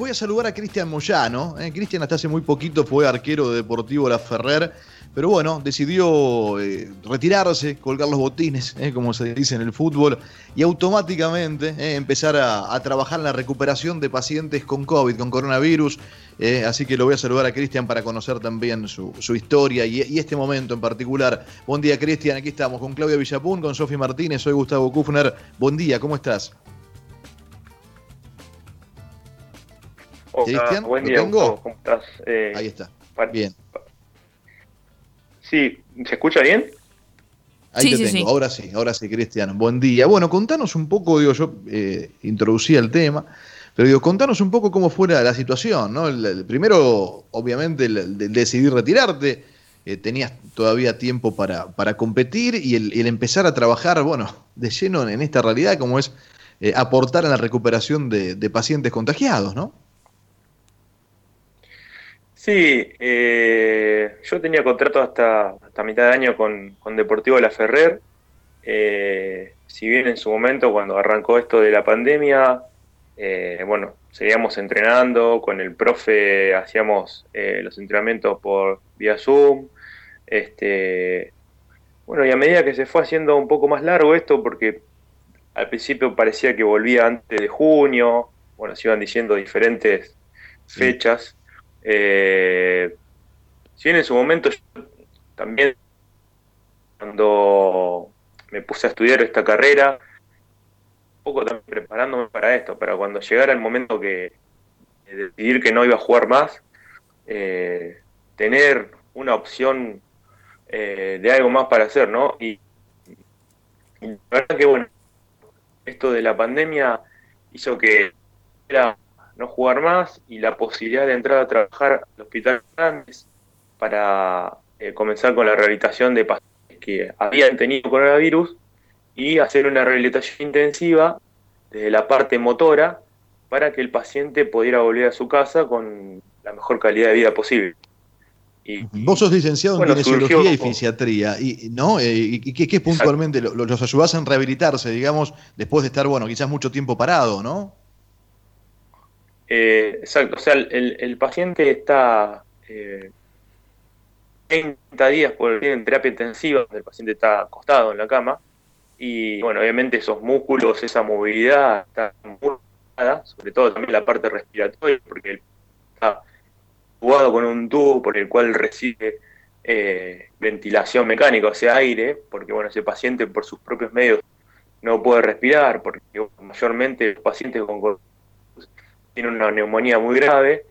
Voy a saludar a Cristian Moyano. ¿eh? Cristian hasta hace muy poquito fue arquero de Deportivo La Ferrer, pero bueno, decidió eh, retirarse, colgar los botines, ¿eh? como se dice en el fútbol, y automáticamente empezar a, trabajar en la recuperación de pacientes con COVID, con coronavirus. así que lo voy a saludar a Cristian para conocer también su, historia y, y, este momento en particular. Buen día, Cristian. Aquí estamos con Claudia Villapun, con Sofi Martínez. Soy Gustavo Kufner. Buen día, ¿cómo estás? Cristian, buen día, ¿cómo estás? Eh, Ahí está. Bien. Sí, ¿se escucha bien? Ahí te tengo, ahora sí, ahora sí, Cristian. Buen día. Bueno, contanos un poco, digo, yo eh, introducí el tema, pero digo, contanos un poco cómo fue la, situación, ¿no? El, primero, obviamente, el, decidir retirarte, eh, tenías todavía tiempo para, para competir y el, empezar a trabajar, bueno, de lleno en esta realidad, como es eh, aportar a la recuperación de, de pacientes contagiados, ¿no? Sí, eh, yo tenía contrato hasta, hasta mitad de año con, Deportivo La Ferrer. Eh, si bien en su momento, cuando arrancó esto de la pandemia, eh, bueno, seguíamos entrenando, con el profe hacíamos los entrenamientos por vía Zoom. Este, bueno, y a medida que se fue haciendo un poco más largo esto, porque al principio parecía que volvía antes de junio, bueno, se iban diciendo diferentes fechas. Eh, si bien en su momento también cuando me puse a estudiar esta carrera, un poco también preparándome para esto, para cuando llegara el momento que de decidir que no iba a jugar más, eh, tener una opción eh, de algo más para hacer, ¿no? Y, y, la verdad que bueno, esto de la pandemia hizo que era no jugar más y la posibilidad de entrar a trabajar al hospital grandes para eh, comenzar con la rehabilitación de pacientes que habían tenido coronavirus y hacer una rehabilitación intensiva desde la parte motora para que el paciente pudiera volver a su casa con la mejor calidad de vida posible. Y, Vos sos licenciado en kinesiología y fisiatría, y, ¿no? Eh, ¿Y qué, puntualmente los ayudás en rehabilitarse, digamos, después de estar, bueno, quizás mucho tiempo parado, ¿no? Eh, exacto, o sea, el, paciente está eh, 30 días por en terapia intensiva, el paciente está acostado en la cama, y bueno, obviamente esos músculos, esa movilidad está muy sobre todo también la parte respiratoria, porque él está jugado con un tubo por el cual recibe eh, ventilación mecánica, o sea, aire, porque bueno, ese paciente por sus propios medios no puede respirar, porque mayormente los pacientes con tiene una neumonía muy grave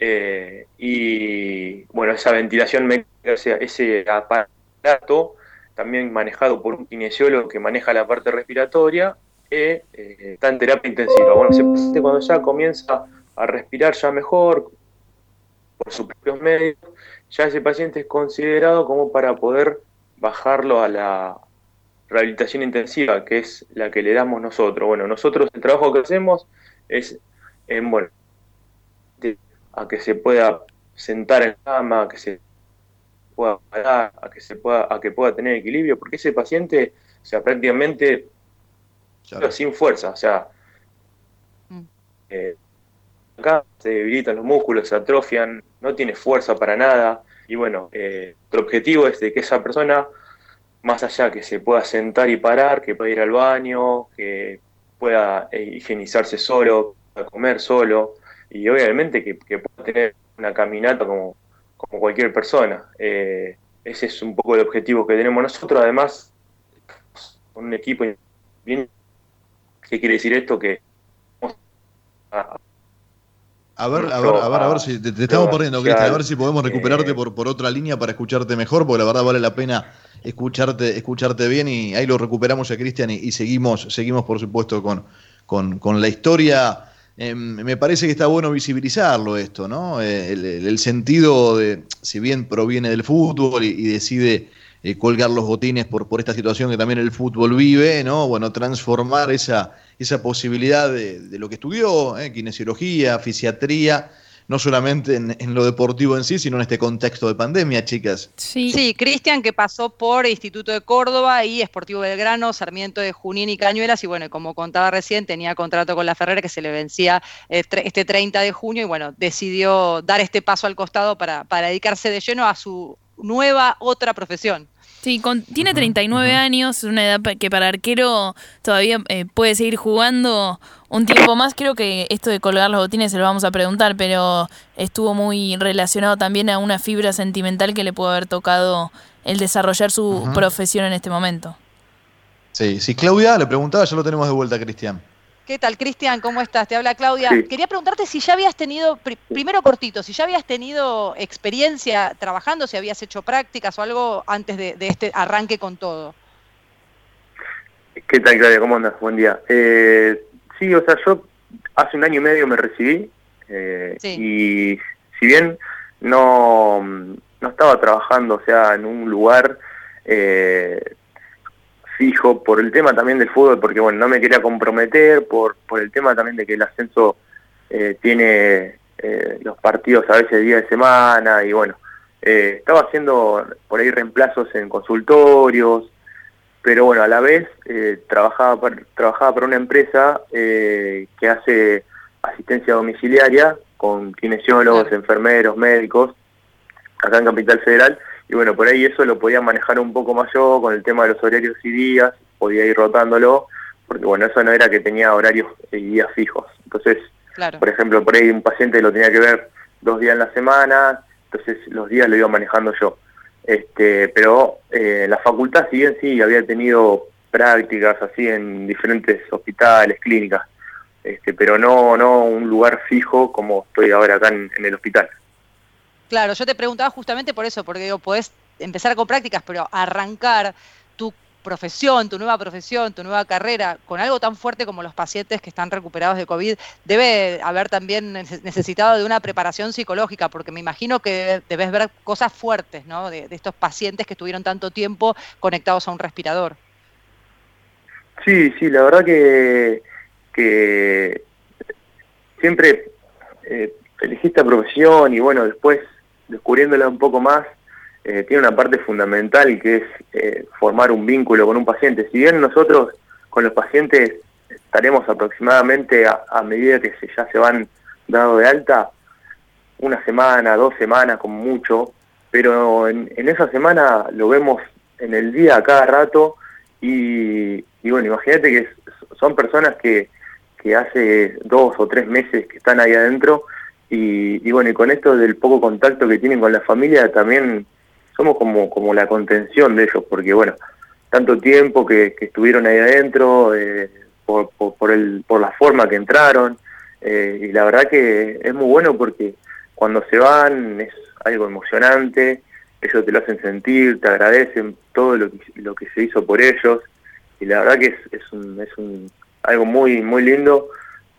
eh, y bueno, esa ventilación, ese aparato, también manejado por un kinesiólogo que maneja la parte respiratoria, eh, eh, está en terapia intensiva. Bueno, paciente cuando ya comienza a respirar ya mejor, por sus propios medios, ya ese paciente es considerado como para poder bajarlo a la rehabilitación intensiva, que es la que le damos nosotros. Bueno, nosotros el trabajo que hacemos es en, bueno, a que se pueda sentar en cama, a que se pueda parar, a que se pueda, a que pueda tener equilibrio, porque ese paciente, o sea, prácticamente sin fuerza, o sea, mm. eh, acá se debilitan los músculos, se atrofian, no tiene fuerza para nada, y bueno, eh, nuestro objetivo es de que esa persona, más allá que se pueda sentar y parar, que pueda ir al baño, que pueda higienizarse solo, a comer solo y obviamente que, pueda tener una caminata como, como cualquier persona. Eh, ese es un poco el objetivo que tenemos nosotros. Además, con un equipo bien. ¿Qué quiere decir esto? Que. A, ver, a ver, a ver, a ver si te, estamos perdiendo, Cristian, a ver si podemos recuperarte eh, por, por otra línea para escucharte mejor, porque la verdad vale la pena escucharte, escucharte bien y ahí lo recuperamos a Cristian y, seguimos, seguimos por supuesto con, con, con la historia Em, me parece que está bueno visibilizarlo esto, ¿no? Eh, el, sentido de, si bien proviene del fútbol y, decide eh, colgar los botines por, por esta situación que también el fútbol vive, ¿no? Bueno, transformar esa, esa posibilidad de, lo que estudió, ¿eh? kinesiología, fisiatría, no solamente en, lo deportivo en sí, sino en este contexto de pandemia, chicas. Sí, sí Cristian que pasó por Instituto de Córdoba y Esportivo Belgrano, Sarmiento de Junín y Cañuelas, y bueno, como contaba recién, tenía contrato con la Ferrera que se le vencía este 30 de junio y bueno, decidió dar este paso al costado para, para dedicarse de lleno a su nueva otra profesión. Sí, tiene 39 años, es una edad que para arquero todavía eh, puede seguir jugando un tiempo más. Creo que esto de colgar los botines se lo vamos a preguntar, pero estuvo muy relacionado también a una fibra sentimental que le pudo haber tocado el desarrollar su profesión en este momento. Sí, si Claudia le preguntaba, ya lo tenemos de vuelta, Cristian. ¿Qué tal, Cristian? ¿Cómo estás? Te habla Claudia. Quería preguntarte si ya habías tenido, primero cortito, si ya habías tenido experiencia trabajando, si habías hecho prácticas o algo antes de, este arranque con todo. ¿Qué tal, Claudia? ¿Cómo andas? Buen día. Eh, sí, o sea, yo hace un año y medio me recibí eh, y si bien no, no estaba trabajando, o sea, en un lugar... Eh, fijo por el tema también del fútbol, porque bueno, no me quería comprometer, por, por el tema también de que el ascenso eh, tiene eh, los partidos a veces día de semana y bueno, eh, estaba haciendo por ahí reemplazos en consultorios, pero bueno, a la vez trabajaba, para, trabajaba para una empresa que hace asistencia domiciliaria con kinesiólogos, enfermeros, médicos, acá en Capital Federal, y bueno, por ahí eso lo podía manejar un poco más yo con el tema de los horarios y días, podía ir rotándolo, porque bueno, eso no era que tenía horarios y días fijos. Entonces, por ejemplo, por ahí un paciente lo tenía que ver dos días en la semana, entonces los días lo iba manejando yo. Este, pero eh, la facultad, si bien sí, había tenido prácticas así en diferentes hospitales, clínicas, este, pero no, no un lugar fijo como estoy ahora acá en el hospital. Claro, yo te preguntaba justamente por eso, porque digo, podés empezar con prácticas, pero arrancar tu profesión, tu nueva profesión, tu nueva carrera, con algo tan fuerte como los pacientes que están recuperados de COVID, debe haber también necesitado de una preparación psicológica, porque me imagino que debes ver cosas fuertes, ¿no? De, estos pacientes que estuvieron tanto tiempo conectados a un respirador. Sí, sí, la verdad que, que siempre eh, elegí esta profesión y bueno, después descubriéndola un poco más, eh, tiene una parte fundamental que es eh, formar un vínculo con un paciente. Si bien nosotros con los pacientes estaremos aproximadamente a, medida que se, ya se van dado de alta, una semana, dos semanas como mucho, pero en, esa semana lo vemos en el día a cada rato y, bueno, imagínate que son personas que, que hace dos o tres meses que están ahí adentro y, bueno, y con esto del poco contacto que tienen con la familia, también somos como, como la contención de ellos, porque bueno, tanto tiempo que, estuvieron ahí adentro, eh, por, por, el, por la forma que entraron, eh, y la verdad que es muy bueno porque cuando se van es algo emocionante, ellos te lo hacen sentir, te agradecen todo lo que, lo que se hizo por ellos, y la verdad que es, es, un, es un, algo muy, muy lindo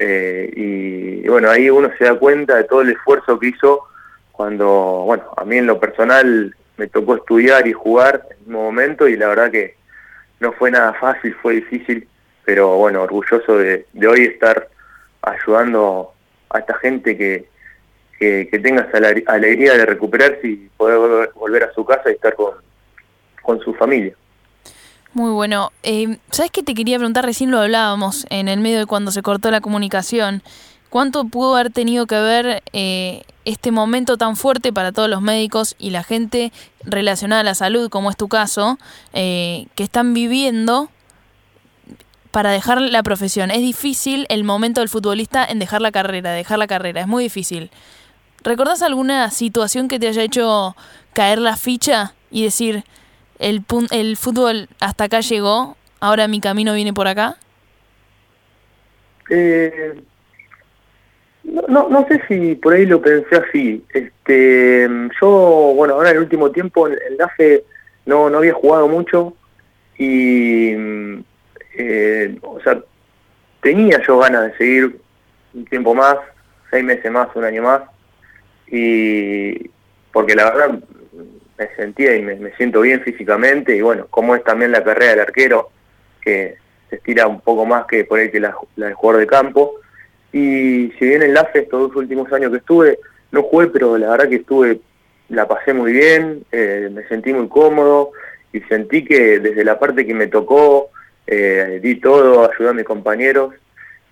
eh, y, bueno, ahí uno se da cuenta de todo el esfuerzo que hizo cuando, bueno, a mí en lo personal me tocó estudiar y jugar en un momento y la verdad que no fue nada fácil, fue difícil, pero bueno, orgulloso de, hoy estar ayudando a esta gente que, que, tenga esa alegría de recuperarse y poder volver a su casa y estar con, con su familia. Muy bueno. Eh, ¿Sabes qué te quería preguntar? Recién lo hablábamos en el medio de cuando se cortó la comunicación. ¿Cuánto pudo haber tenido que ver eh, este momento tan fuerte para todos los médicos y la gente relacionada a la salud, como es tu caso, eh, que están viviendo para dejar la profesión? Es difícil el momento del futbolista en dejar la carrera, dejar la carrera, es muy difícil. ¿Recordás alguna situación que te haya hecho caer la ficha y decir, el, el fútbol hasta acá llegó, ahora mi camino viene por acá? Eh, no, no, sé si por ahí lo pensé así. Este, yo, bueno, ahora en el último tiempo en el DAFE no, no había jugado mucho y, eh, o sea, tenía yo ganas de seguir un tiempo más, seis meses más, un año más, y porque la verdad me sentía y me, siento bien físicamente y bueno, como es también la carrera del arquero, que se estira un poco más que por ahí que la, del jugador de campo. Y si bien en LAFE estos dos últimos años que estuve, no jugué, pero la verdad que estuve, la pasé muy bien, eh, me sentí muy cómodo y sentí que desde la parte que me tocó, eh, di todo, ayudé a mis compañeros.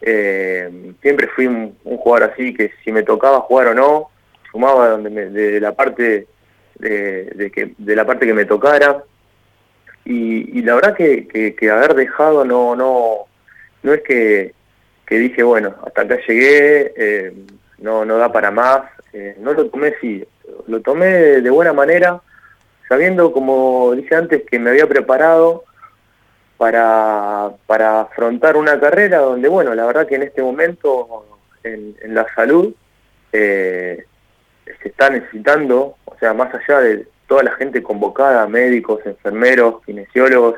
Eh, siempre fui un, jugador así que si me tocaba jugar o no, sumaba donde de la parte de, que, de la parte que me tocara. Y, la verdad que, haber dejado no, no, no es que, que dije, bueno, hasta acá llegué, eh, no, no da para más. Eh, no lo tomé sí, lo tomé de buena manera, sabiendo, como dije antes, que me había preparado para, para afrontar una carrera donde, bueno, la verdad que en este momento, en, en la salud, eh, se está necesitando, o sea, más allá de toda la gente convocada, médicos, enfermeros, kinesiólogos,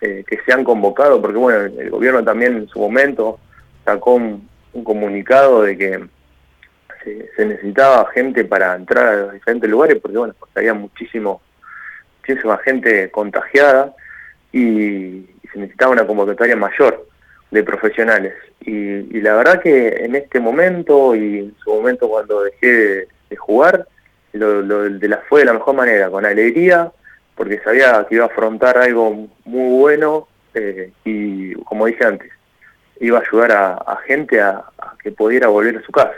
eh, que se han convocado, porque bueno, el gobierno también en su momento sacó un, comunicado de que se, necesitaba gente para entrar a los diferentes lugares, porque bueno, porque había muchísimo, muchísima gente contagiada y, se necesitaba una convocatoria mayor de profesionales. Y, la verdad que en este momento y en su momento cuando dejé de jugar, lo, de la, fue de la mejor manera, con alegría, porque sabía que iba a afrontar algo muy bueno eh, y, como dije antes, iba a ayudar a, gente a, que pudiera volver a su casa.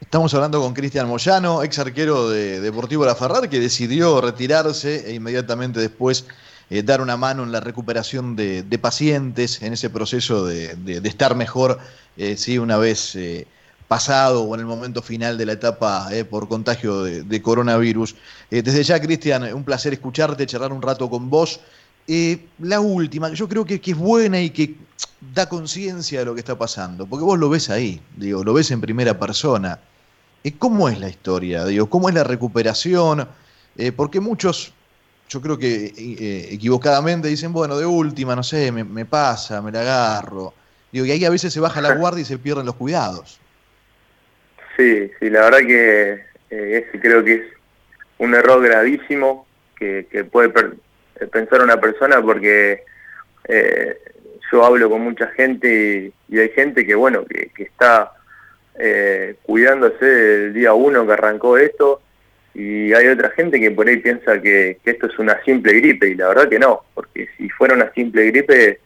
Estamos hablando con Cristian Moyano, ex arquero de Deportivo La Ferrar, que decidió retirarse e inmediatamente después eh, dar una mano en la recuperación de, pacientes, en ese proceso de, estar mejor, eh, una vez pasado o en el momento final de la etapa eh, por contagio de, coronavirus. Eh, desde ya, Cristian, un placer escucharte, charlar un rato con vos. Eh, la última, yo creo que, que, es buena y que da conciencia de lo que está pasando, porque vos lo ves ahí, digo, lo ves en primera persona. ¿Cómo es la historia? ¿Cómo es la recuperación? porque muchos, yo creo que equivocadamente dicen, bueno, de última, no sé, me, me pasa, me la agarro. Digo, y ahí a veces se baja la guardia y se pierden los cuidados. Sí, sí, la verdad que eh, ese creo que es un error gravísimo que, puede eh, pensar una persona porque eh, yo hablo con mucha gente y, hay gente que, bueno, que, está cuidándose del día uno que arrancó esto y hay otra gente que por ahí piensa que, esto es una simple gripe y la verdad que no, porque si fuera una simple gripe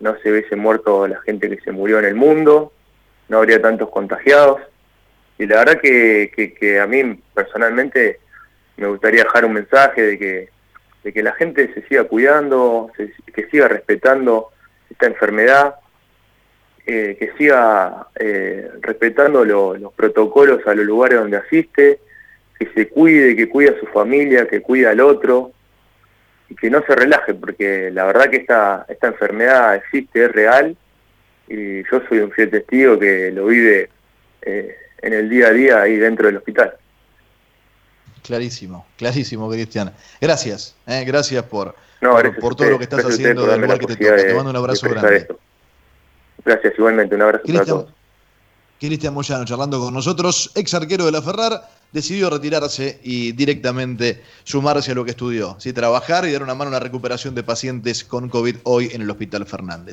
no se hubiese muerto la gente que se murió en el mundo, no habría tantos contagiados. Y la verdad que, a mí personalmente me gustaría dejar un mensaje de que, de que la gente se siga cuidando, que siga respetando esta enfermedad, eh, que siga eh, respetando los protocolos a los lugares donde asiste, que se cuide, que cuide a su familia, que cuide al otro y que no se relaje, porque la verdad que esta, esta enfermedad existe, es real y yo soy un fiel testigo que lo vive eh, en el día a día ahí dentro del hospital. Clarísimo, clarísimo, Cristian. Gracias, eh, gracias por, por, todo lo que estás haciendo del lugar que te toca. te mando un abrazo grande. Gracias, igualmente, un abrazo para todos. Cristian Moyano, charlando con nosotros, ex arquero de la Ferrar, decidió retirarse y directamente sumarse a lo que estudió, ¿sí? trabajar y dar una mano a la recuperación de pacientes con COVID hoy en el Hospital Fernández.